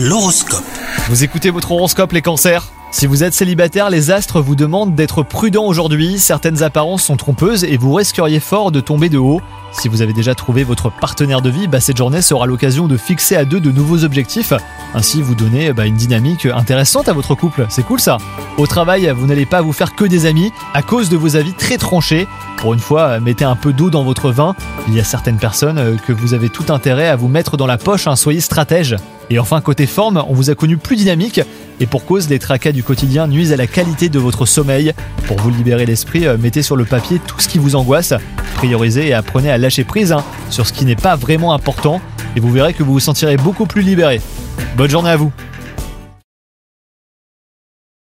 L'horoscope. Vous écoutez votre horoscope les cancers? Si vous êtes célibataire, les astres vous demandent d'être prudent aujourd'hui, certaines apparences sont trompeuses et vous risqueriez fort de tomber de haut. Si vous avez déjà trouvé votre partenaire de vie, bah, cette journée sera l'occasion de fixer à deux de nouveaux objectifs. Ainsi, vous donnez bah, une dynamique intéressante à votre couple. C'est cool ça. Au travail, vous n'allez pas vous faire que des amis à cause de vos avis très tranchés. Pour une fois, mettez un peu d'eau dans votre vin. Il y a certaines personnes euh, que vous avez tout intérêt à vous mettre dans la poche. hein, soyez stratège. Et enfin, côté forme, on vous a connu plus dynamique. Et pour cause, les tracas du quotidien nuisent à la qualité de votre sommeil. Pour vous libérer l'esprit, euh, mettez sur le papier tout ce qui vous angoisse. Priorisez et apprenez à lâcher prise hein, sur ce qui n'est pas vraiment important. Et vous verrez que vous vous sentirez beaucoup plus libéré. Bonne journée à vous